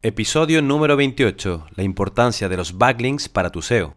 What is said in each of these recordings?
Episodio número 28. La importancia de los backlinks para tu SEO.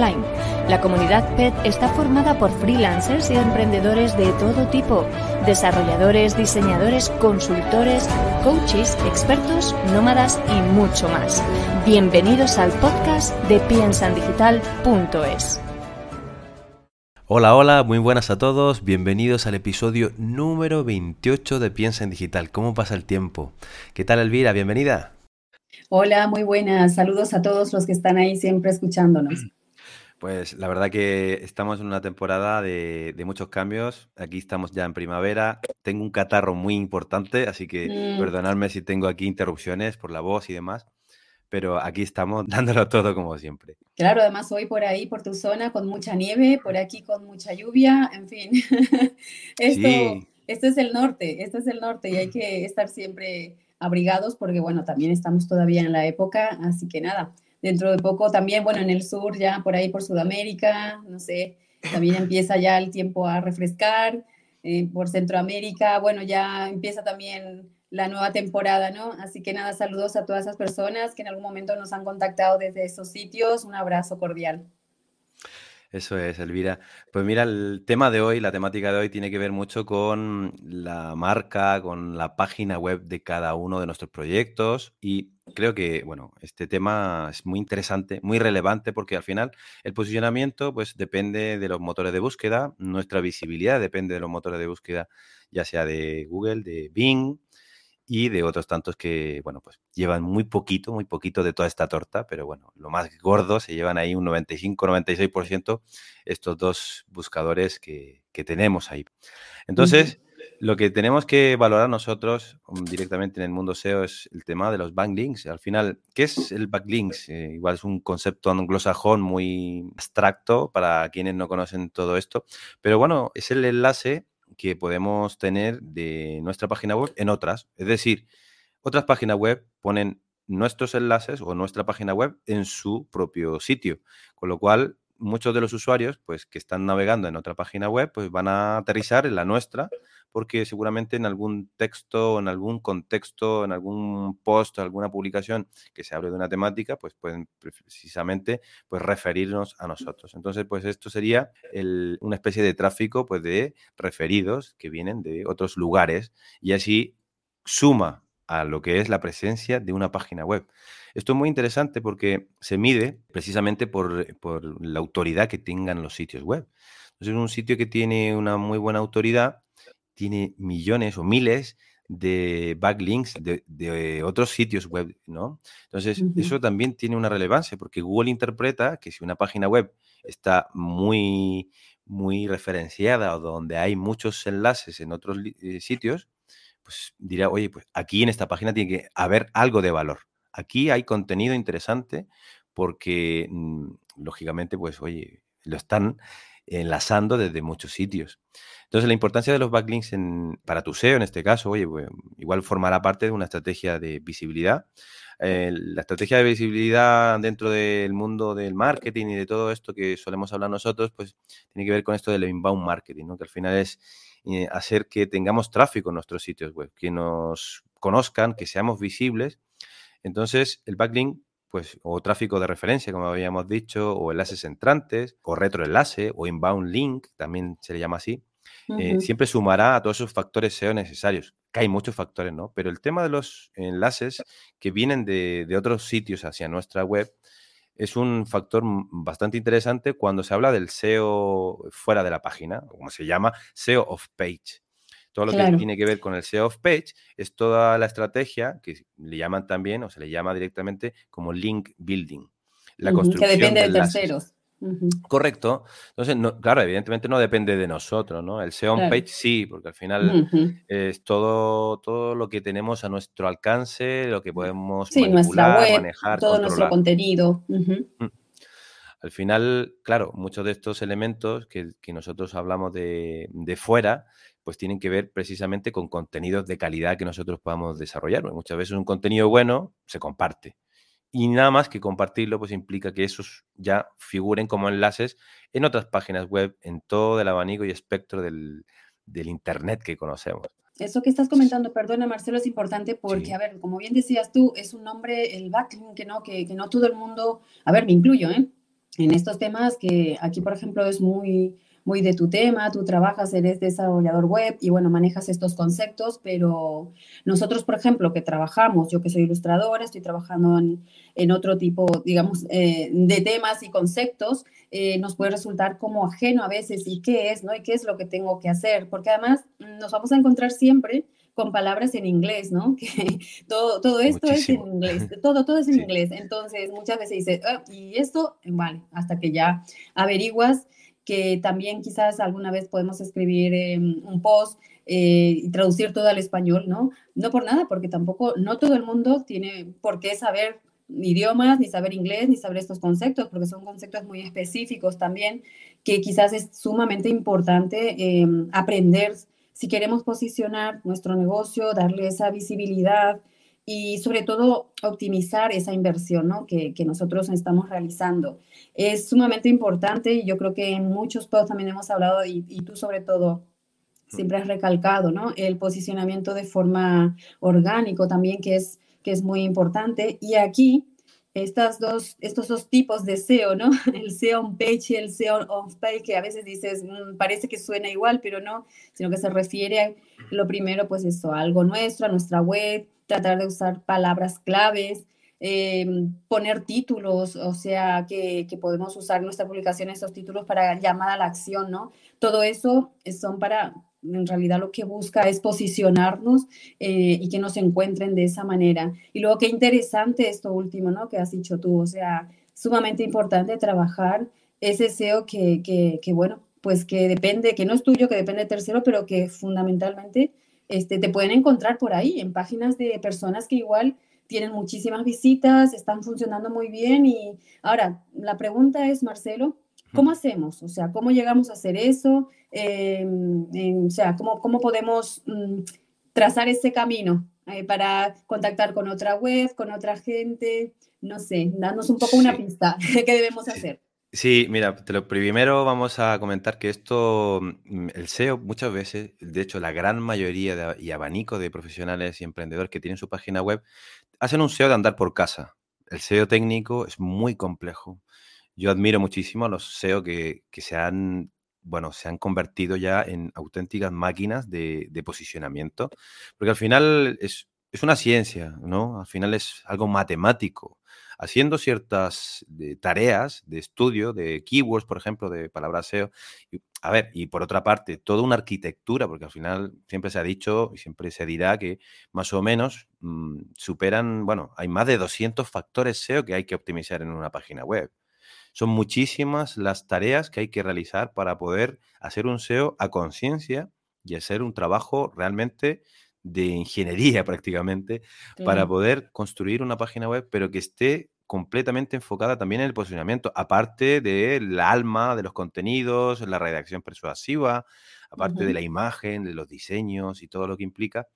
la comunidad PET está formada por freelancers y emprendedores de todo tipo, desarrolladores, diseñadores, consultores, coaches, expertos, nómadas y mucho más. Bienvenidos al podcast de piensandigital.es. Hola, hola, muy buenas a todos, bienvenidos al episodio número 28 de Piensa en Digital. ¿Cómo pasa el tiempo? ¿Qué tal Elvira? Bienvenida. Hola, muy buenas. Saludos a todos los que están ahí siempre escuchándonos. Pues la verdad que estamos en una temporada de, muchos cambios. Aquí estamos ya en primavera. Tengo un catarro muy importante, así que mm. perdonadme si tengo aquí interrupciones por la voz y demás. Pero aquí estamos dándolo todo como siempre. Claro, además hoy por ahí, por tu zona, con mucha nieve, por aquí con mucha lluvia, en fin. esto, esto es el norte, esto es el norte y hay que estar siempre abrigados porque, bueno, también estamos todavía en la época, así que nada dentro de poco también, bueno, en el sur, ya por ahí por Sudamérica, no sé, también empieza ya el tiempo a refrescar, eh, por Centroamérica, bueno, ya empieza también la nueva temporada, ¿no? Así que nada, saludos a todas esas personas que en algún momento nos han contactado desde esos sitios, un abrazo cordial. Eso es, Elvira. Pues mira, el tema de hoy, la temática de hoy tiene que ver mucho con la marca, con la página web de cada uno de nuestros proyectos y creo que, bueno, este tema es muy interesante, muy relevante porque al final el posicionamiento pues depende de los motores de búsqueda, nuestra visibilidad depende de los motores de búsqueda, ya sea de Google, de Bing, y de otros tantos que, bueno, pues llevan muy poquito, muy poquito de toda esta torta, pero bueno, lo más gordo se llevan ahí un 95-96% estos dos buscadores que, tenemos ahí. Entonces, lo que tenemos que valorar nosotros um, directamente en el mundo SEO es el tema de los backlinks. Al final, ¿qué es el backlinks? Eh, igual es un concepto anglosajón muy abstracto para quienes no conocen todo esto, pero bueno, es el enlace que podemos tener de nuestra página web en otras. Es decir, otras páginas web ponen nuestros enlaces o nuestra página web en su propio sitio. Con lo cual, muchos de los usuarios pues, que están navegando en otra página web pues, van a aterrizar en la nuestra porque seguramente en algún texto, en algún contexto, en algún post, alguna publicación que se hable de una temática, pues pueden precisamente pues, referirnos a nosotros. Entonces, pues esto sería una especie de tráfico pues, de referidos que vienen de otros lugares y así suma a lo que es la presencia de una página web. Esto es muy interesante porque se mide precisamente por, por la autoridad que tengan los sitios web. Entonces, un sitio que tiene una muy buena autoridad tiene millones o miles de backlinks de, otros sitios web, ¿no? Entonces, eso también tiene una relevancia porque Google interpreta que si una página web está muy, muy referenciada o donde hay muchos enlaces en otros eh, sitios, pues dirá, oye, pues aquí en esta página tiene que haber algo de valor. Aquí hay contenido interesante porque, mm, lógicamente, pues, oye, lo están enlazando desde muchos sitios. Entonces, la importancia de los backlinks para tu SEO, en este caso, oye, pues, igual formará parte de una estrategia de visibilidad. Eh, la estrategia de visibilidad dentro del mundo del marketing y de todo esto que solemos hablar nosotros, pues tiene que ver con esto del inbound marketing, ¿no? que al final es eh, hacer que tengamos tráfico en nuestros sitios web, que nos conozcan, que seamos visibles. Entonces, el backlink pues, o tráfico de referencia, como habíamos dicho, o enlaces entrantes, o retroenlace, o inbound link, también se le llama así, eh, siempre sumará a todos esos factores SEO necesarios, que hay muchos factores, ¿no? Pero el tema de los enlaces que vienen de, otros sitios hacia nuestra web es un factor bastante interesante cuando se habla del SEO fuera de la página, como se llama, SEO of page. Todo lo que tiene que ver con el SEO of page es toda la estrategia que le llaman también o se le llama directamente como link building. La construcción que depende de, terceros. Correcto. Entonces, claro, evidentemente no depende de nosotros, ¿no? El SEO on page sí, porque al final es todo, todo lo que tenemos a nuestro alcance, lo que podemos sí, web, manejar, todo nuestro contenido. Mm. Al final, claro, muchos de estos elementos que, nosotros hablamos de, de, fuera, pues tienen que ver precisamente con contenidos de calidad que nosotros podamos desarrollar. muchas veces un contenido bueno se comparte y nada más que compartirlo, pues implica que esos ya figuren como enlaces en otras páginas web, en todo el abanico y espectro del, Internet que conocemos. Eso que estás comentando, perdona Marcelo, es importante porque, a ver, como bien decías tú, es un nombre, el backlink, que no, que, que no todo el mundo, a ver, me incluyo, ¿eh? En estos temas que aquí, por ejemplo, es muy, muy de tu tema, tú trabajas, eres desarrollador web y bueno, manejas estos conceptos, pero nosotros, por ejemplo, que trabajamos, yo que soy ilustradora, estoy trabajando en, otro tipo, digamos, eh, de temas y conceptos, eh, nos puede resultar como ajeno a veces y qué es, ¿no? Y qué es lo que tengo que hacer, porque además nos vamos a encontrar siempre con palabras en inglés, ¿no? Que todo, todo esto es en inglés, todo, todo es en inglés. Entonces, muchas veces dices, ah, y esto, vale, hasta que ya averiguas que también quizás alguna vez podemos escribir em, un post eh, y traducir todo al español, ¿no? No por nada, porque tampoco, no todo el mundo tiene por qué saber idiomas, ni saber inglés, ni saber estos conceptos, porque son conceptos muy específicos también, que quizás es sumamente importante em, aprender si queremos posicionar nuestro negocio, darle esa visibilidad, y sobre todo optimizar esa inversión ¿no? que, que, nosotros estamos realizando. Es sumamente importante y yo creo que en muchos posts también hemos hablado y, y, tú sobre todo siempre has recalcado ¿no? el posicionamiento de forma orgánico también que es, que es muy importante. Y aquí estas dos, estos dos tipos de SEO, ¿no? El SEO on page y el SEO off page, que a veces dices, mm, parece que suena igual, pero no, sino que se refiere a lo primero, pues eso, algo nuestro, a nuestra web, tratar de usar palabras claves, em, poner títulos, o sea, que, podemos usar en nuestra publicación esos títulos para llamar a la acción, ¿no? Todo eso son para, en realidad lo que busca es posicionarnos eh, y que nos encuentren de esa manera. Y luego, qué interesante esto último, ¿no? Que has dicho tú, o sea, sumamente importante trabajar ese SEO que, que, que bueno, pues que depende, que no es tuyo, que depende de tercero, pero que fundamentalmente este, te pueden encontrar por ahí, en páginas de personas que igual tienen muchísimas visitas, están funcionando muy bien. Y ahora, la pregunta es, Marcelo, ¿cómo hacemos? O sea, ¿cómo llegamos a hacer eso? Em, o sea, ¿cómo, cómo podemos mm, trazar ese camino eh, para contactar con otra web, con otra gente? No sé, danos un poco una pista de qué debemos hacer. Sí, mira, te lo primero vamos a comentar que esto, mm, el SEO muchas veces, de hecho la gran mayoría y abanico de profesionales y emprendedores que tienen su página web, hacen un SEO de andar por casa. El SEO técnico es muy complejo. Yo admiro muchísimo a los SEO que, se han, bueno, se han convertido ya en auténticas máquinas de, de posicionamiento, porque al final es, es una ciencia, ¿no? Al final es algo matemático haciendo ciertas eh, tareas de estudio de keywords, por ejemplo, de palabras SEO. Y, a ver, y por otra parte, toda una arquitectura, porque al final siempre se ha dicho y siempre se dirá que más o menos mm, superan, bueno, hay más de 200 factores SEO que hay que optimizar en una página web. Son muchísimas las tareas que hay que realizar para poder hacer un SEO a conciencia y hacer un trabajo realmente de ingeniería prácticamente para poder construir una página web, pero que esté completamente enfocada también en el posicionamiento, aparte del alma de los contenidos, la redacción persuasiva, aparte de la imagen, de los diseños y todo lo que implica.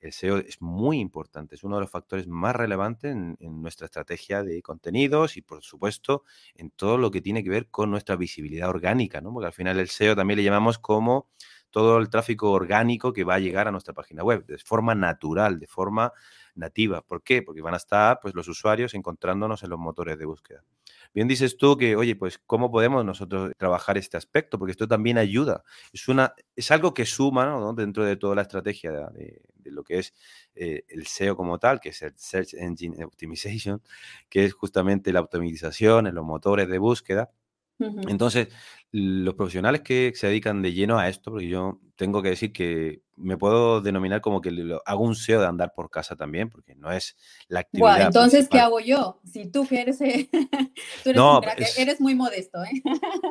El SEO es muy importante, es uno de los factores más relevantes en, nuestra estrategia de contenidos y, por supuesto, en todo lo que tiene que ver con nuestra visibilidad orgánica, ¿no? Porque al final el SEO también le llamamos como todo el tráfico orgánico que va a llegar a nuestra página web, de forma natural, de forma nativa. ¿Por qué? Porque van a estar pues, los usuarios encontrándonos en los motores de búsqueda. Bien dices tú que, oye, pues, ¿cómo podemos nosotros trabajar este aspecto? Porque esto también ayuda. Es, una, es algo que suma ¿no? dentro de toda la estrategia de, lo que es eh, el SEO como tal, que es el Search Engine Optimization, que es justamente la optimización en los motores de búsqueda. Entonces, los profesionales que se dedican de lleno a esto, porque yo tengo que decir que me puedo denominar como que hago un SEO de andar por casa también, porque no es la actividad. entonces, ¿qué hago yo? si tú que eres, tú eres, eres, muy modesto, ¿eh?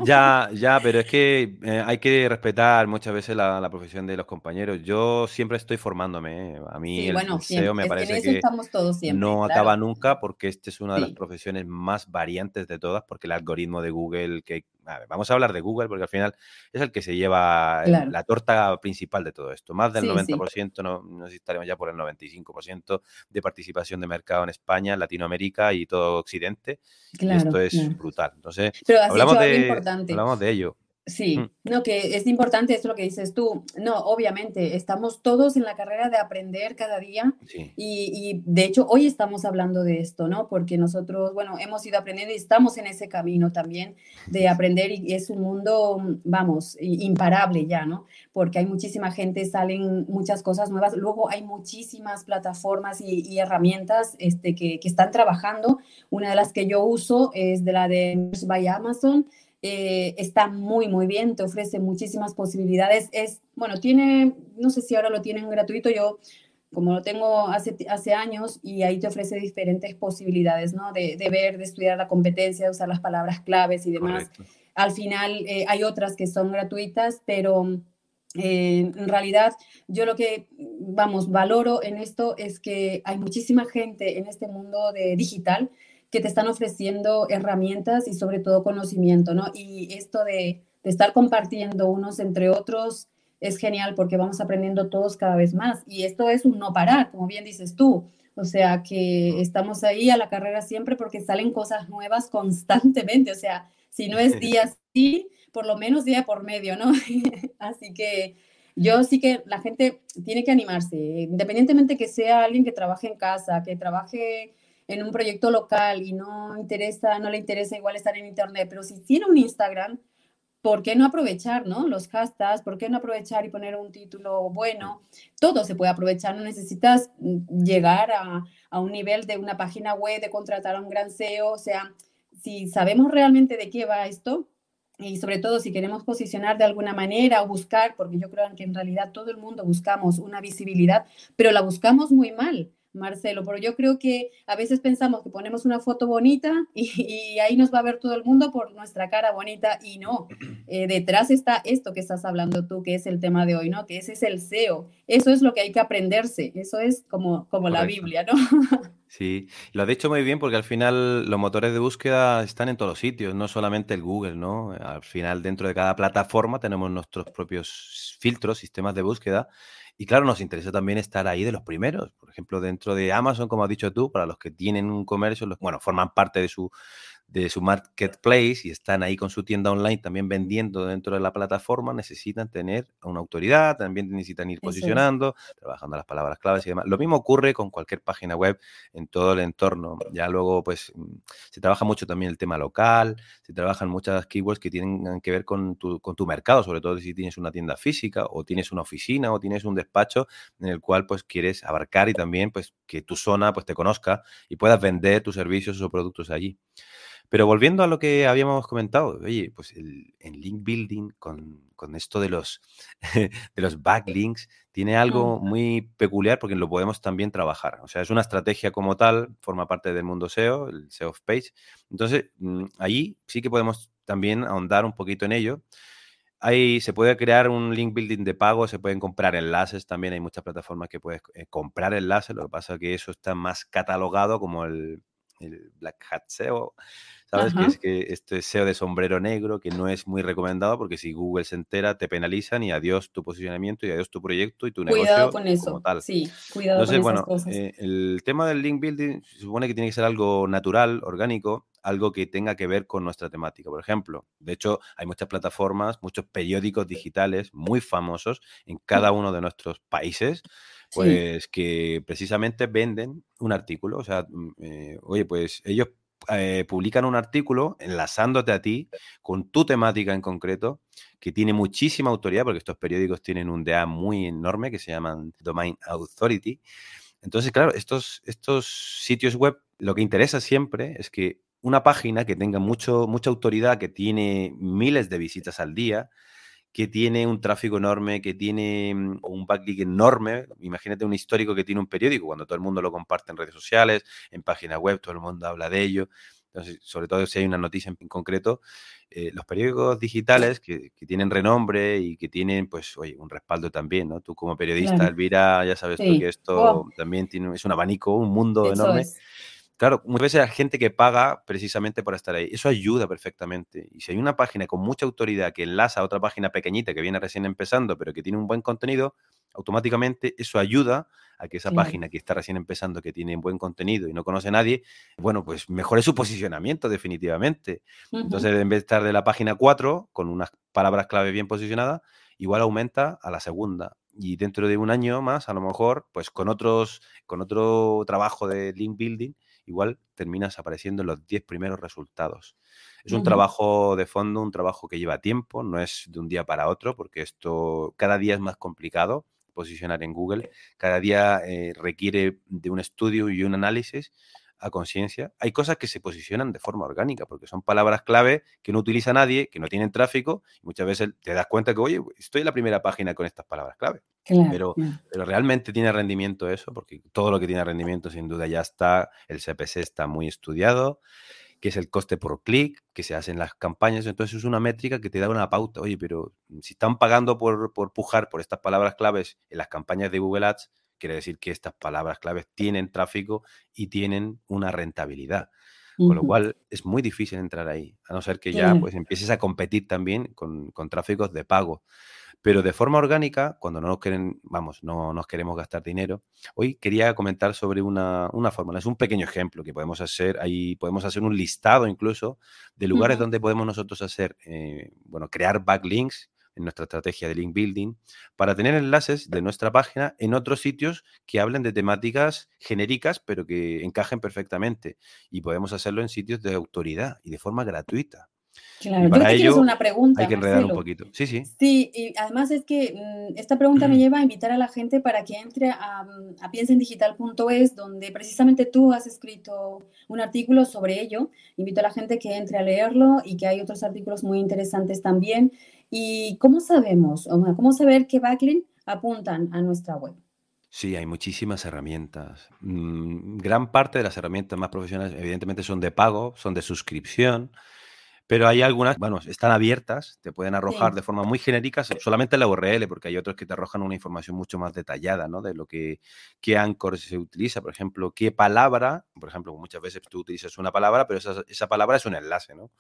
Ya, ya, pero es que eh, hay que respetar muchas veces la, profesión de los compañeros. Yo siempre estoy formándome. ¿eh? A mí el SEO me parece que no acaba nunca porque esta es una de las profesiones más variantes de todas, porque el algoritmo de Google que vamos a hablar de Google porque al final es el que se lleva la torta principal de todo esto. Más del 90%, no, no estaremos ya por el 95% de participación de mercado en España, Latinoamérica y todo Occidente. y esto es brutal. Entonces, hablamos, de, hablamos de ello. Sí, mm. no, que es importante esto lo que dices tú. No, obviamente, estamos todos en la carrera de aprender cada día y, de hecho hoy estamos hablando de esto, ¿no? Porque nosotros, bueno, hemos ido aprendiendo y estamos en ese camino también de aprender y es un mundo, vamos, imparable ya, ¿no? Porque hay muchísima gente, salen muchas cosas nuevas, luego hay muchísimas plataformas y, herramientas este, que, que están trabajando. Una de las que yo uso es de la de by Amazon eh, está muy, muy bien, te ofrece muchísimas posibilidades. Es, bueno, tiene, no sé si ahora lo tienen gratuito, yo como lo tengo hace, hace años y ahí te ofrece diferentes posibilidades, ¿no? De, de ver, de estudiar la competencia, de usar las palabras claves y demás. Al final eh, hay otras que son gratuitas, pero eh, en realidad yo lo que, vamos, valoro en esto es que hay muchísima gente en este mundo de digital que te están ofreciendo herramientas y sobre todo conocimiento, ¿no? Y esto de, estar compartiendo unos entre otros es genial porque vamos aprendiendo todos cada vez más. Y esto es un no parar, como bien dices tú. O sea, que estamos ahí a la carrera siempre porque salen cosas nuevas constantemente. O sea, si no es día sí, por lo menos día por medio, ¿no? Así que yo sí que la gente tiene que animarse, independientemente que sea alguien que trabaje en casa, que trabaje en un proyecto local y no interesa, no le interesa igual estar en internet, pero si tiene un Instagram, ¿por qué no aprovechar, no? Los hashtags, ¿por qué no aprovechar y poner un título bueno? Todo se puede aprovechar, no necesitas mm, llegar a, a un nivel de una página web, de contratar a un gran SEO, o sea, si sabemos realmente de qué va esto, y sobre todo si queremos posicionar de alguna manera o buscar, porque yo creo que en realidad todo el mundo buscamos una visibilidad, pero la buscamos muy mal. Marcelo, pero yo creo que a veces pensamos que ponemos una foto bonita y, ahí nos va a ver todo el mundo por nuestra cara bonita y no, eh, detrás está esto que estás hablando tú, que es el tema de hoy, ¿no? Que ese es el SEO, eso es lo que hay que aprenderse, eso es como, como la Biblia, ¿no? Sí, lo has dicho muy bien porque al final los motores de búsqueda están en todos los sitios, no solamente el Google, ¿no? Al final dentro de cada plataforma tenemos nuestros propios filtros, sistemas de búsqueda y claro, nos interesa también estar ahí de los primeros. Por ejemplo, dentro de Amazon, como has dicho tú, para los que tienen un comercio, bueno, forman parte de su, de su marketplace y están ahí con su tienda online también vendiendo dentro de la plataforma, necesitan tener una autoridad, también necesitan ir posicionando, trabajando las palabras claves y demás. Lo mismo ocurre con cualquier página web en todo el entorno. Ya luego, pues, mm, se trabaja mucho también el tema local, se trabajan muchas keywords que tienen que ver con tu, con tu mercado, sobre todo si tienes una tienda física o tienes una oficina o tienes un despacho en el cual, pues, quieres abarcar y también, pues, que tu zona, pues, te conozca y puedas vender tus servicios o productos allí. Pero volviendo a lo que habíamos comentado, oye, pues el, link building con, esto de los, de los backlinks tiene algo muy peculiar porque lo podemos también trabajar. O sea, es una estrategia como tal, forma parte del mundo SEO, el SEO of Page. Entonces, mm, ahí sí que podemos también ahondar un poquito en ello. Ahí se puede crear un link building de pago, se pueden comprar enlaces, también hay muchas plataformas que puedes eh, comprar enlaces, lo que pasa es que eso está más catalogado como el, el Black Hat SEO ¿sabes? Que es que este SEO de sombrero negro, que no es muy recomendado porque si Google se entera, te penalizan y adiós tu posicionamiento y adiós tu proyecto y tu negocio. Cuidado con eso. tal. Sí, cuidado con bueno, cosas. Eh, el tema del link building se supone que tiene que ser algo natural, orgánico, algo que tenga que ver con nuestra temática. Por ejemplo, de hecho, hay muchas plataformas, muchos periódicos digitales muy famosos en cada uno de nuestros países pues que precisamente venden un artículo. O sea, mm, eh, oye, pues ellos eh, publican un artículo enlazándote a ti con tu temática en concreto, que tiene muchísima autoridad, porque estos periódicos tienen un DA muy enorme que se llaman Domain Authority. Entonces, claro, estos, estos sitios web, lo que interesa siempre es que una página que tenga mucho, mucha autoridad, que tiene miles de visitas al día, que tiene un tráfico enorme, que tiene mm, un backlink enorme. Imagínate un histórico que tiene un periódico, cuando todo el mundo lo comparte en redes sociales, en páginas web, todo el mundo habla de ello. Entonces, sobre todo si hay una noticia en concreto, eh, los periódicos digitales que, tienen renombre y que tienen, pues, oye, un respaldo también, ¿no? Tú como periodista, Elvira, ya sabes tú que esto también tiene, es un abanico, un mundo enorme. Claro, muchas veces hay gente que paga precisamente por estar ahí. Eso ayuda perfectamente. Y si hay una página con mucha autoridad que enlaza a otra página pequeñita que viene recién empezando, pero que tiene un buen contenido, automáticamente eso ayuda a que esa página que está recién empezando, que tiene buen contenido y no conoce a nadie, bueno, pues mejore su posicionamiento definitivamente. Entonces, en vez de estar de la página 4 con unas palabras clave bien posicionadas, igual aumenta a la segunda. Y dentro de un año más, a lo mejor, pues con otros, con otro trabajo de link building, igual terminas apareciendo en los 10 primeros resultados. Es un trabajo de fondo, un trabajo que lleva tiempo, no es de un día para otro, porque esto cada día es más complicado posicionar en Google, cada día eh, requiere de un estudio y un análisis a conciencia. Hay cosas que se posicionan de forma orgánica, porque son palabras clave que no utiliza nadie, que no tienen tráfico, y muchas veces te das cuenta que, oye, estoy en la primera página con estas palabras clave. Pero, pero realmente tiene rendimiento eso, porque todo lo que tiene rendimiento sin duda ya está, el CPC está muy estudiado, que es el coste por clic que se hace en las campañas. Entonces es una métrica que te da una pauta. Oye, pero si están pagando por, por pujar por estas palabras claves en las campañas de Google Ads, quiere decir que estas palabras claves tienen tráfico y tienen una rentabilidad. Con lo cual es muy difícil entrar ahí, a no ser que ya pues empieces a competir también con, con tráficos de pago. Pero de forma orgánica, cuando no nos quieren, vamos, no nos queremos gastar dinero, hoy quería comentar sobre una, una fórmula. Es un pequeño ejemplo que podemos hacer. Ahí podemos hacer un listado incluso de lugares donde podemos nosotros hacer, eh, bueno, crear backlinks en nuestra estrategia de link building para tener enlaces de nuestra página en otros sitios que hablen de temáticas genéricas pero que encajen perfectamente y podemos hacerlo en sitios de autoridad y de forma gratuita. Claro, para yo te una pregunta. Hay que enredar un poquito. Sí, sí. Sí, y además es que mm, esta pregunta me lleva a invitar a la gente para que entre a, mm, a piensendigital.es, donde precisamente tú has escrito un artículo sobre ello. Invito a la gente que entre a leerlo y que hay otros artículos muy interesantes también. ¿Y cómo sabemos? ¿Cómo saber qué backlink apuntan a nuestra web? Sí, hay muchísimas herramientas. Mm, gran parte de las herramientas más profesionales, evidentemente, son de pago, son de suscripción. Pero hay algunas, bueno, están abiertas, te pueden arrojar de forma muy genérica solamente la URL, porque hay otros que te arrojan una información mucho más detallada, ¿no? De lo que, qué Anchor se utiliza, por ejemplo, qué palabra, por ejemplo, muchas veces tú utilizas una palabra, pero esa, esa palabra es un enlace, ¿no?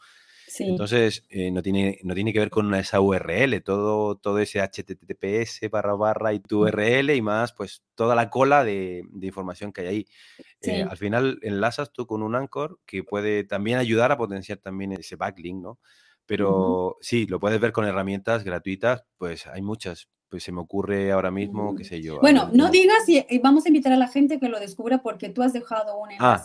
Entonces, eh, no, tiene, no tiene que ver con esa URL, todo, todo ese HTTPS barra barra y tu URL y más, pues toda la cola de, información que hay ahí. Eh, al final enlazas tú con un Anchor que puede también ayudar a potenciar también ese backlink, ¿no? Pero sí, lo puedes ver con herramientas gratuitas, pues hay muchas. Pues se me ocurre ahora mismo, qué mm. sé yo. Bueno, no digas y vamos a invitar a la gente que lo descubra porque tú has dejado un ah.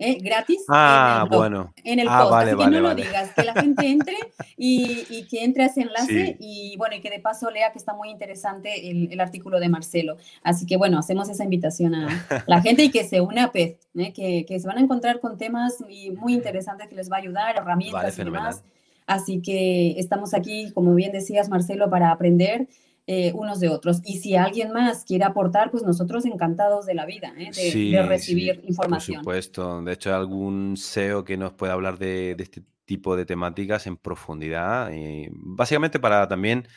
¿Eh? gratis ah, en el bueno. En el ah, post. Así que no lo digas, que la gente entre y, que entre a ese enlace y bueno, y que de paso lea que está muy interesante el, artículo de Marcelo. Así que bueno, hacemos esa invitación a la gente y que se une a PEZ, ¿eh? que, que, se van a encontrar con temas muy interesantes que les va a ayudar, herramientas y demás. Así que estamos aquí, como bien decías, Marcelo, para aprender eh, unos de otros. Y si alguien más quiere aportar, pues nosotros encantados de la vida, ¿eh? de, recibir información. Por supuesto. De hecho, algún SEO que nos pueda hablar de, este tipo de temáticas en profundidad. Y básicamente para también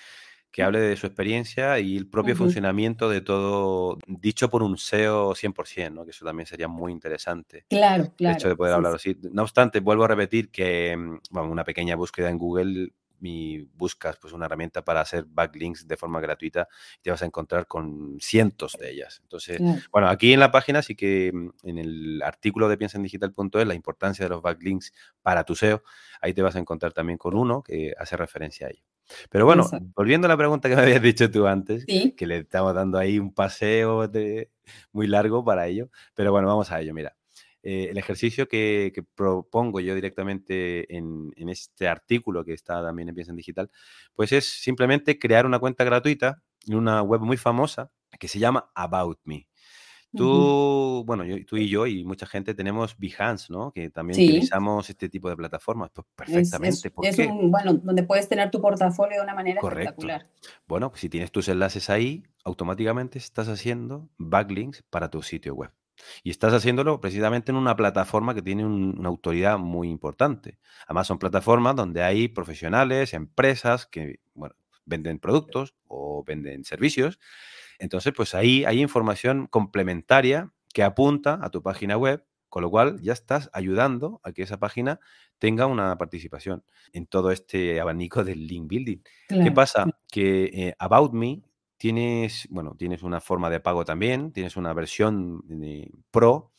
que hable de su experiencia y el propio funcionamiento de todo, dicho por un SEO 100%, ¿no? que eso también sería muy interesante. Claro, claro. De hecho, de poder hablar así. No obstante, vuelvo a repetir que mm, bueno, una pequeña búsqueda en Google y buscas pues una herramienta para hacer backlinks de forma gratuita te vas a encontrar con cientos de ellas. Entonces, bueno, aquí en la página sí que mm, en el artículo de piensendigital.es la importancia de los backlinks para tu SEO, ahí te vas a encontrar también con uno que hace referencia a ello. Pero bueno, volviendo a la pregunta que me habías dicho tú antes, que le estamos dando ahí un paseo de, muy largo para ello, pero bueno, vamos a ello, mira. Eh, el ejercicio que, propongo yo directamente en, este artículo que está también en Piensa en Digital, pues es simplemente crear una cuenta gratuita en una web muy famosa que se llama About Me. Tú, bueno, tú y yo y mucha gente tenemos Behance, ¿no? Que también utilizamos este tipo de plataformas. Pues perfectamente. Es, un, bueno, donde puedes tener tu portafolio de una manera espectacular. Bueno, pues si tienes tus enlaces ahí, automáticamente estás haciendo backlinks para tu sitio web. Y estás haciéndolo precisamente en una plataforma que tiene una autoridad muy importante. Además, son plataformas donde hay profesionales, empresas que, bueno, venden productos o venden servicios entonces, pues ahí hay información complementaria que apunta a tu página web, con lo cual ya estás ayudando a que esa página tenga una participación en todo este abanico del link building. ¿Qué pasa? Que eh, About Me tienes, bueno, tienes una forma de pago también, tienes una versión pro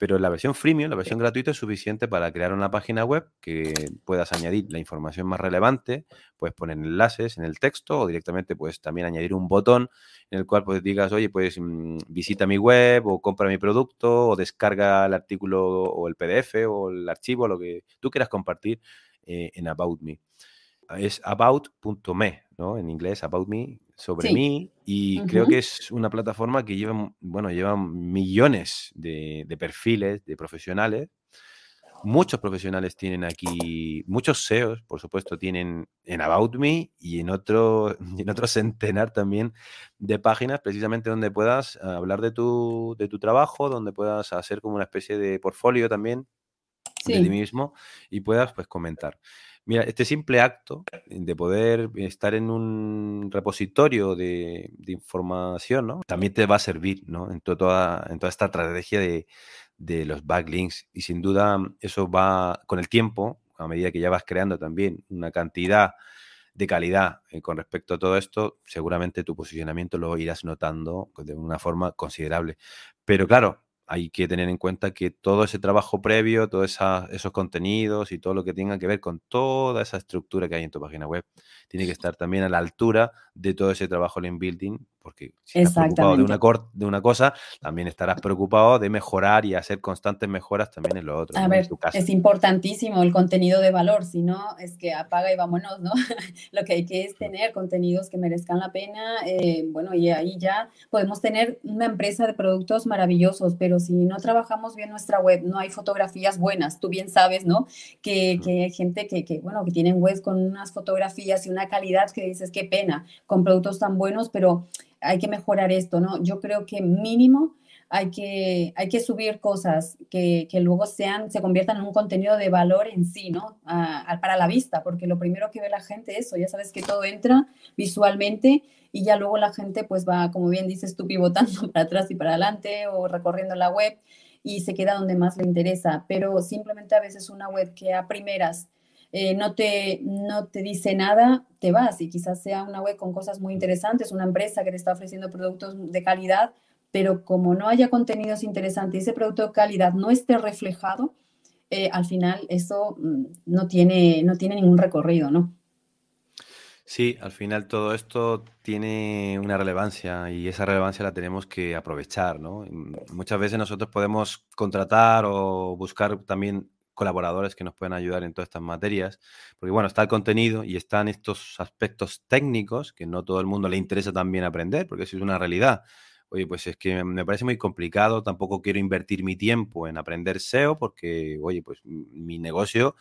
pero la versión freemium, la versión gratuita, es suficiente para crear una página web que puedas añadir la información más relevante, puedes poner enlaces en el texto o directamente puedes también añadir un botón en el cual pues digas, oye, pues mm, visita mi web o compra mi producto o descarga el artículo o el PDF o el archivo, lo que tú quieras compartir eh, en About Me. Es about.me, ¿no? En inglés, About Me, sobre mí y creo que es una plataforma que lleva, bueno, lleva millones de, perfiles de profesionales. Muchos profesionales tienen aquí, muchos SEOs, por supuesto, tienen en About Me y en otro, en otro centenar también de páginas, precisamente donde puedas hablar de tu, de tu trabajo, donde puedas hacer como una especie de portfolio también de ti mismo y puedas pues comentar. Mira, este simple acto de poder estar en un repositorio de, información. También te va a servir, ¿no? En, toda, en toda esta estrategia de, los backlinks. Y sin duda eso va con el tiempo, a medida que ya vas creando también una cantidad de calidad eh, con respecto a todo esto, seguramente tu posicionamiento lo irás notando de una forma considerable. Pero claro, hay que tener en cuenta que todo ese trabajo previo, todos esos contenidos y todo lo que tenga que ver con toda esa estructura que hay en tu página web, tiene que estar también a la altura de todo ese trabajo en building, porque si estás preocupado de una, de una cosa, también estarás preocupado de mejorar y hacer constantes mejoras también en lo otro. A ver, es importantísimo el contenido de valor, si no, es que apaga y vámonos, ¿no? lo que hay que es tener contenidos que merezcan la pena, eh, bueno, y ahí ya podemos tener una empresa de productos maravillosos, pero si no trabajamos bien nuestra web, no hay fotografías buenas, tú bien sabes, ¿no? Que, que hay gente que, que, bueno, que tienen webs con unas fotografías y una calidad que dices, qué pena, con productos tan buenos, pero hay que mejorar esto, ¿no? Yo creo que mínimo hay que, hay que subir cosas que, que, luego sean, se conviertan en un contenido de valor en sí, ¿no? para la vista, porque lo primero que ve la gente es eso, ya sabes que todo entra visualmente y ya luego la gente pues va, como bien dices tú, pivotando para atrás y para adelante o recorriendo la web y se queda donde más le interesa, pero simplemente a veces una web que a primeras eh, no, te, no te dice nada, te vas y quizás sea una web con cosas muy interesantes, una empresa que te está ofreciendo productos de calidad, pero como no haya contenidos interesantes y ese producto de calidad no esté reflejado, eh, al final eso mm, no tiene, no tiene ningún recorrido, ¿no? Sí, al final todo esto tiene una relevancia y esa relevancia la tenemos que aprovechar, ¿no? Muchas veces nosotros podemos contratar o buscar también colaboradores que nos pueden ayudar en todas estas materias, porque bueno, está el contenido y están estos aspectos técnicos que no todo el mundo le interesa también aprender, porque eso es una realidad. Oye, pues es que me parece muy complicado, tampoco quiero invertir mi tiempo en aprender SEO porque, oye, pues mi negocio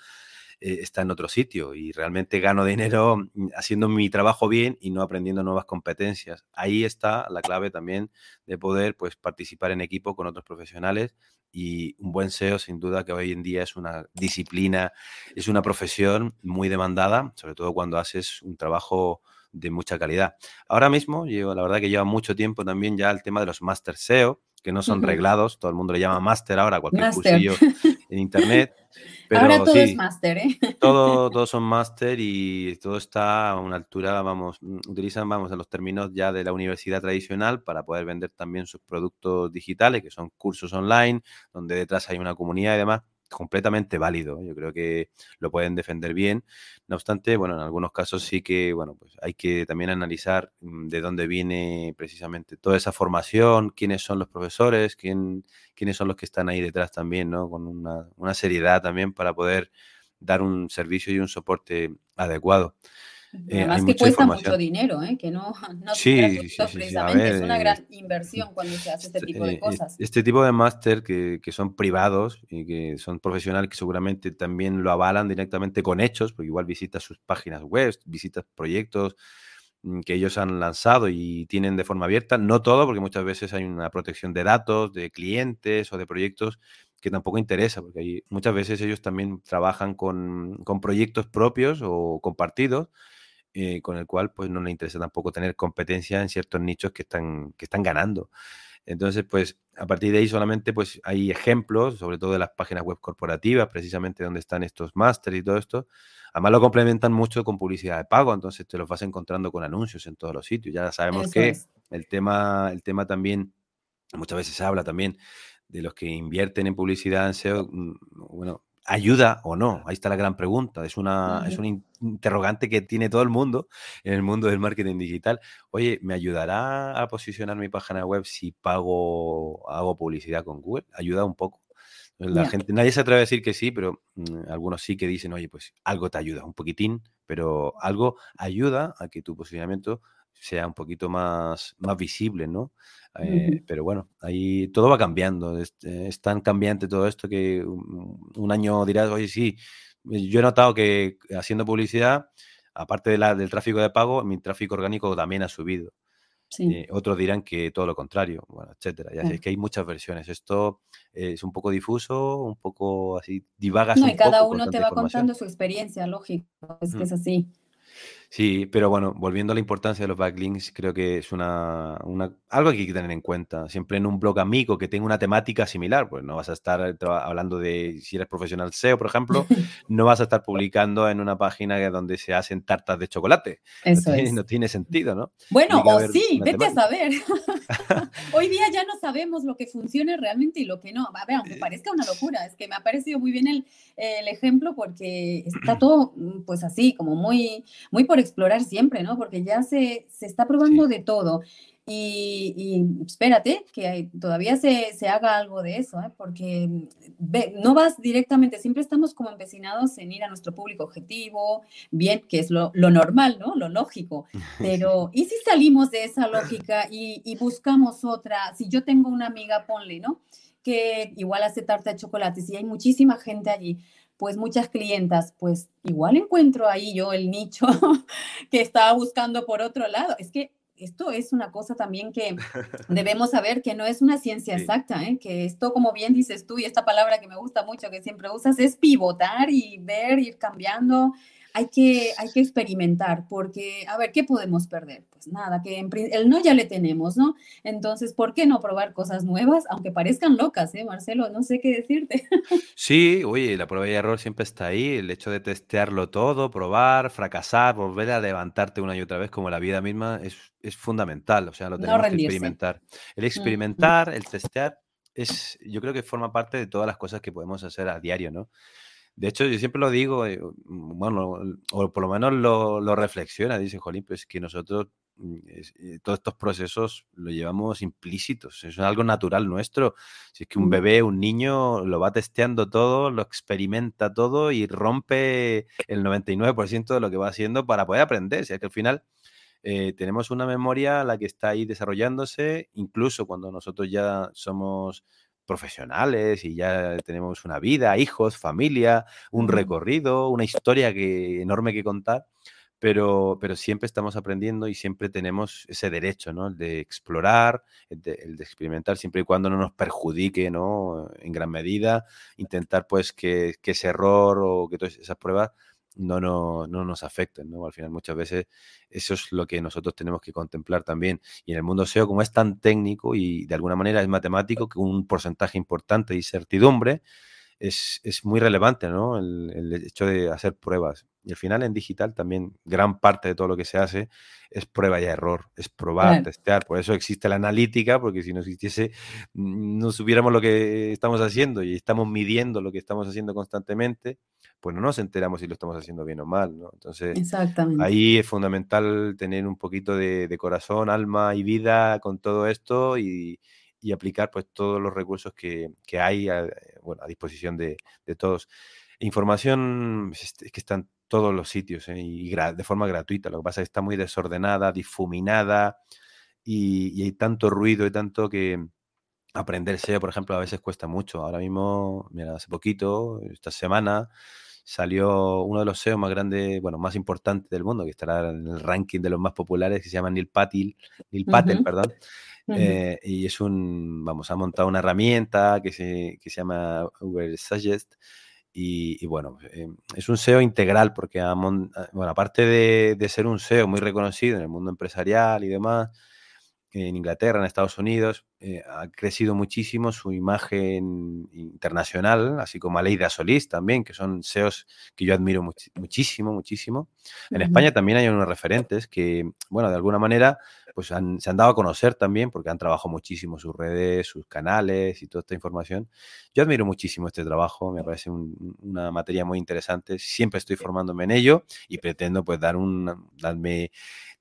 eh, está en otro sitio y realmente gano dinero mm, haciendo mi trabajo bien y no aprendiendo nuevas competencias. Ahí está la clave también de poder pues, participar en equipo con otros profesionales y un buen SEO sin duda que hoy en día es una disciplina, es una profesión muy demandada, sobre todo cuando haces un trabajo de mucha calidad. Ahora mismo, yo, la verdad que lleva mucho tiempo también ya el tema de los Master SEO, que no son reglados, todo el mundo le llama Master ahora, cualquier cursillo en Internet. Pero Ahora todo es máster, ¿eh? Todo, todos son máster y todo está a una altura, vamos, mm, utilizan, vamos, los términos ya de la universidad tradicional para poder vender también sus productos digitales, que son cursos online, donde detrás hay una comunidad y demás completamente válido. Yo creo que lo pueden defender bien. No obstante, bueno, en algunos casos sí que, bueno, pues hay que también analizar mm, de dónde viene precisamente toda esa formación, quiénes son los profesores, quién, quiénes son los que están ahí detrás también, ¿no? Con una, una seriedad también para poder dar un servicio y un soporte adecuado. Eh, Además que cuesta mucho dinero, ¿eh? que no, no sí, sí, sí, precisamente, es una gran inversión cuando se hace este tipo de eh, cosas. Este tipo de máster que, que, son privados y que son profesionales que seguramente también lo avalan directamente con hechos, porque igual visitas sus páginas web, visitas proyectos mm, que ellos han lanzado y tienen de forma abierta, no todo, porque muchas veces hay una protección de datos, de clientes o de proyectos que tampoco interesa, porque hay, muchas veces ellos también trabajan con, con proyectos propios o compartidos eh, con el cual pues no le interesa tampoco tener competencia en ciertos nichos que están, que están ganando. Entonces, pues a partir de ahí solamente pues hay ejemplos, sobre todo de las páginas web corporativas, precisamente donde están estos másteres y todo esto. Además lo complementan mucho con publicidad de pago, entonces te los vas encontrando con anuncios en todos los sitios. Ya sabemos que el tema, el tema también, muchas veces se habla también de los que invierten en publicidad en SEO, mm, bueno, ayuda o no? Ahí está la gran pregunta. Es una, es un interrogante que tiene todo el mundo en el mundo del marketing digital. Oye, ¿me ayudará a posicionar mi página web si pago, hago publicidad con Google? Ayuda un poco. La gente, nadie se atreve a decir que sí, pero mm, algunos sí que dicen, oye, pues algo te ayuda, un poquitín, pero algo ayuda a que tu posicionamiento sea un poquito más, más visible, ¿no? Eh, pero bueno, ahí todo va cambiando. Es, tan cambiante todo esto que un, año dirás, oye, sí, eh, yo he notado que haciendo publicidad, aparte de la, del tráfico de pago, mi tráfico orgánico también ha subido. Eh, otros dirán que todo lo contrario, bueno, etcétera. Ya es que hay muchas versiones. Esto es un poco difuso, un poco así, divagas. No, y cada uno te va contando su experiencia, lógico, es que es así. Sí, pero bueno, volviendo a la importancia de los backlinks, creo que es una, algo que hay que tener en cuenta. Siempre en un blog amigo que tenga una temática similar, pues no vas a estar hablando de, si eres profesional SEO, por ejemplo, no vas a estar publicando en una página donde se hacen tartas de chocolate. Eso no, tiene, no tiene sentido, ¿no? Bueno, o sí, vete a saber. Hoy día ya no sabemos lo que funciona realmente y lo que no. A ver, aunque parezca una locura, es que me ha parecido muy bien el, el ejemplo porque está todo mm, pues así, como muy, muy por explorar siempre, ¿no? Porque ya se, se está probando de todo. Y, espérate que todavía se, se, haga algo de eso, ¿eh? porque no vas directamente, siempre estamos como empecinados en ir a nuestro público objetivo, bien, que es lo, lo normal, ¿no? Lo lógico. Pero, ¿y si salimos de esa lógica y, y, buscamos otra? Si yo tengo una amiga, ponle, ¿no? Que igual hace tarta de chocolate, y hay muchísima gente allí, pues muchas clientas, pues igual encuentro ahí yo el nicho que estaba buscando por otro lado. Es que esto es una cosa también que debemos saber que no es una ciencia exacta, ¿eh? que esto, como bien dices tú, y esta palabra que me gusta mucho, que siempre usas, es pivotar y ver, ir cambiando hay que, hay que experimentar, porque, a ver, ¿qué podemos perder? Pues nada, que el no ya le tenemos, ¿no? Entonces, ¿por qué no probar cosas nuevas, aunque parezcan locas, ¿eh, Marcelo? No sé qué decirte. Sí, oye, la prueba y error siempre está ahí, el hecho de testearlo todo, probar, fracasar, volver a levantarte una y otra vez, como la vida misma, es, es fundamental, o sea, lo tenemos que experimentar. El experimentar, el testear, es, yo creo que forma parte de todas las cosas que podemos hacer a diario, ¿no? De hecho, yo siempre lo digo, eh, mm, bueno, o por lo menos lo, reflexiona, dice Jolín, pues que nosotros mm, eh, todos estos procesos lo llevamos implícitos, es algo natural nuestro. Si es que un bebé, un niño, lo va testeando todo, lo experimenta todo y rompe el 99% de lo que va haciendo para poder aprender. O sea que al final eh, tenemos una memoria la que está ahí desarrollándose, incluso cuando nosotros ya somos profesionales y ya tenemos una vida, hijos, familia, un recorrido, una historia que, enorme que contar, pero, pero siempre estamos aprendiendo y siempre tenemos ese derecho, ¿no? El de explorar, el de, el de, experimentar, siempre y cuando no nos perjudique, ¿no? En gran medida, intentar pues que, que ese error o que todas esas pruebas no, no, no, nos afecten, ¿no? Al final muchas veces eso es lo que nosotros tenemos que contemplar también. Y en el mundo SEO, como es tan técnico y de alguna manera es matemático, que un porcentaje importante de incertidumbre es, es muy relevante, ¿no? El, el, hecho de hacer pruebas. Y al final en digital también gran parte de todo lo que se hace es prueba y error, es probar, testear. Por eso existe la analítica, porque si no existiese, no supiéramos lo que estamos haciendo y estamos midiendo lo que estamos haciendo constantemente pues no nos enteramos si lo estamos haciendo bien o mal, ¿no? Entonces, ahí es fundamental tener un poquito de, corazón, alma y vida con todo esto y, aplicar pues todos los recursos que, hay a, bueno, a disposición de, todos. Información, es que están todos los sitios ¿eh? y de forma gratuita. Lo que pasa es que está muy desordenada, difuminada y, hay tanto ruido y tanto que aprender SEO, por ejemplo, a veces cuesta mucho. Ahora mismo, mira, hace poquito, esta semana, salió uno de los SEO más grandes, bueno, más importantes del mundo, que estará en el ranking de los más populares, que se llama Neil Patel, Neil Patel, perdón. Eh, y es un, vamos, ha montado una herramienta que se, que se llama Uber Suggest. Y, bueno, eh, es un SEO integral porque, bueno, aparte de, de, ser un SEO muy reconocido en el mundo empresarial y demás, en Inglaterra, en Estados Unidos, eh, ha crecido muchísimo su imagen internacional, así como Aleida Solís también, que son SEOs que yo admiro muchísimo, muchísimo. En España también hay unos referentes que, bueno, de alguna manera, pues se han dado a conocer también porque han trabajado muchísimo sus redes, sus canales y toda esta información. Yo admiro muchísimo este trabajo, me parece una materia muy interesante, siempre estoy formándome en ello y pretendo pues dar un, darme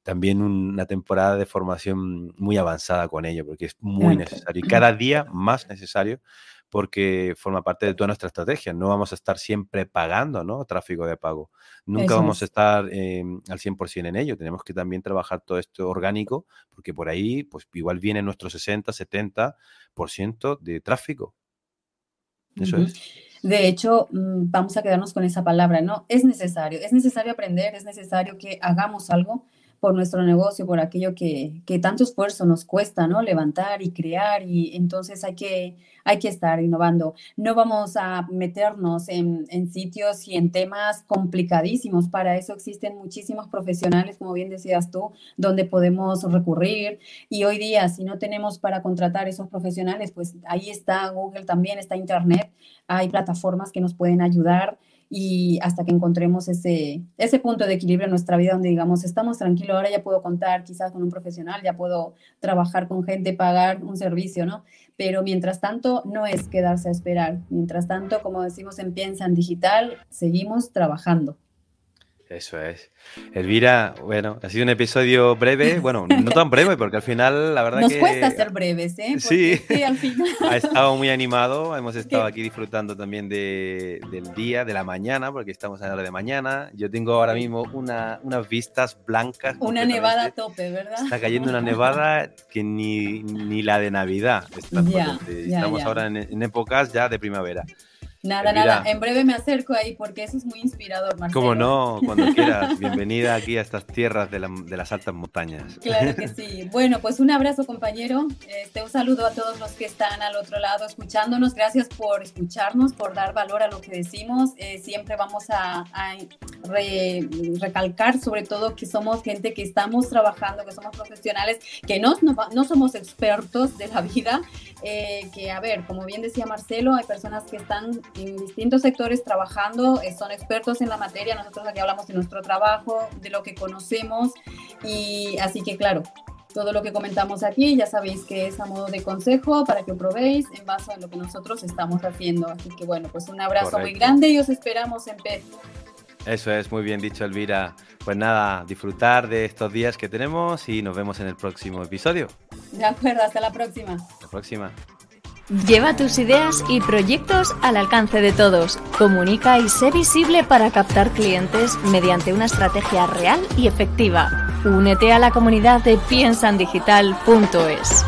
también una temporada de formación muy avanzada con ello, porque es muy necesario y cada día más necesario porque forma parte de toda nuestra estrategia. No vamos a estar siempre pagando ¿no? tráfico de pago. Nunca vamos a estar em, al 100% en ello. Tenemos que también trabajar todo esto orgánico, porque por ahí pues igual viene nuestro 60, 70% de tráfico. Eso es. De hecho, mm, vamos a quedarnos con esa palabra, ¿no? Es necesario, es necesario aprender, es necesario que hagamos algo por nuestro negocio, por aquello que, que, tanto esfuerzo nos cuesta, ¿no? Levantar y crear y entonces hay que, hay que estar innovando. No vamos a meternos en, en, sitios y en temas complicadísimos. Para eso existen muchísimos profesionales, como bien decías tú, donde podemos recurrir. Y hoy día, si no tenemos para contratar esos profesionales, pues ahí está Google también, está Internet. Hay plataformas que nos pueden ayudar y hasta que encontremos ese, ese punto de equilibrio en nuestra vida donde digamos, estamos tranquilos, ahora ya puedo contar quizás con un profesional, ya puedo trabajar con gente, pagar un servicio, ¿no? Pero mientras tanto, no es quedarse a esperar. Mientras tanto, como decimos en Piensa en Digital, seguimos trabajando. Eso es. Elvira, bueno, ha sido un episodio breve, bueno, no tan breve, porque al final, la verdad Nos que... Nos cuesta ser breves, ¿eh? sí, al final... ha estado muy animado, hemos estado aquí disfrutando también de, del día, de la mañana, porque estamos en la hora de mañana. Yo tengo ahora mismo una, unas vistas blancas. Una nevada a tope, ¿verdad? Está cayendo una nevada que ni, ni la de Navidad. Está ya, estamos ahora en, en épocas ya de primavera. Nada, nada, en breve me acerco ahí porque eso es muy inspirador, Marcelo. Como no, cuando quieras. Bienvenida aquí a estas tierras de, las altas montañas. Claro que sí. Bueno, pues un abrazo, compañero. Este, un saludo a todos los que están al otro lado escuchándonos. Gracias por escucharnos, por dar valor a lo que decimos. Eh, siempre vamos a, recalcar, sobre todo, que somos gente que estamos trabajando, que somos profesionales, que no, no, somos expertos de la vida. Eh, que, a ver, como bien decía Marcelo, hay personas que están en distintos sectores trabajando, eh, son expertos en la materia, nosotros aquí hablamos de nuestro trabajo, de lo que conocemos y así que claro, todo lo que comentamos aquí ya sabéis que es a modo de consejo para que probéis en base a lo que nosotros estamos haciendo. Así que bueno, pues un abrazo muy grande y os esperamos en PET. Eso es, muy bien dicho Elvira. Pues nada, disfrutar de estos días que tenemos y nos vemos en el próximo episodio. De acuerdo, hasta la próxima. Hasta la próxima. Lleva tus ideas y proyectos al alcance de todos. Comunica y sé visible para captar clientes mediante una estrategia real y efectiva. Únete a la comunidad de piensandigital.es.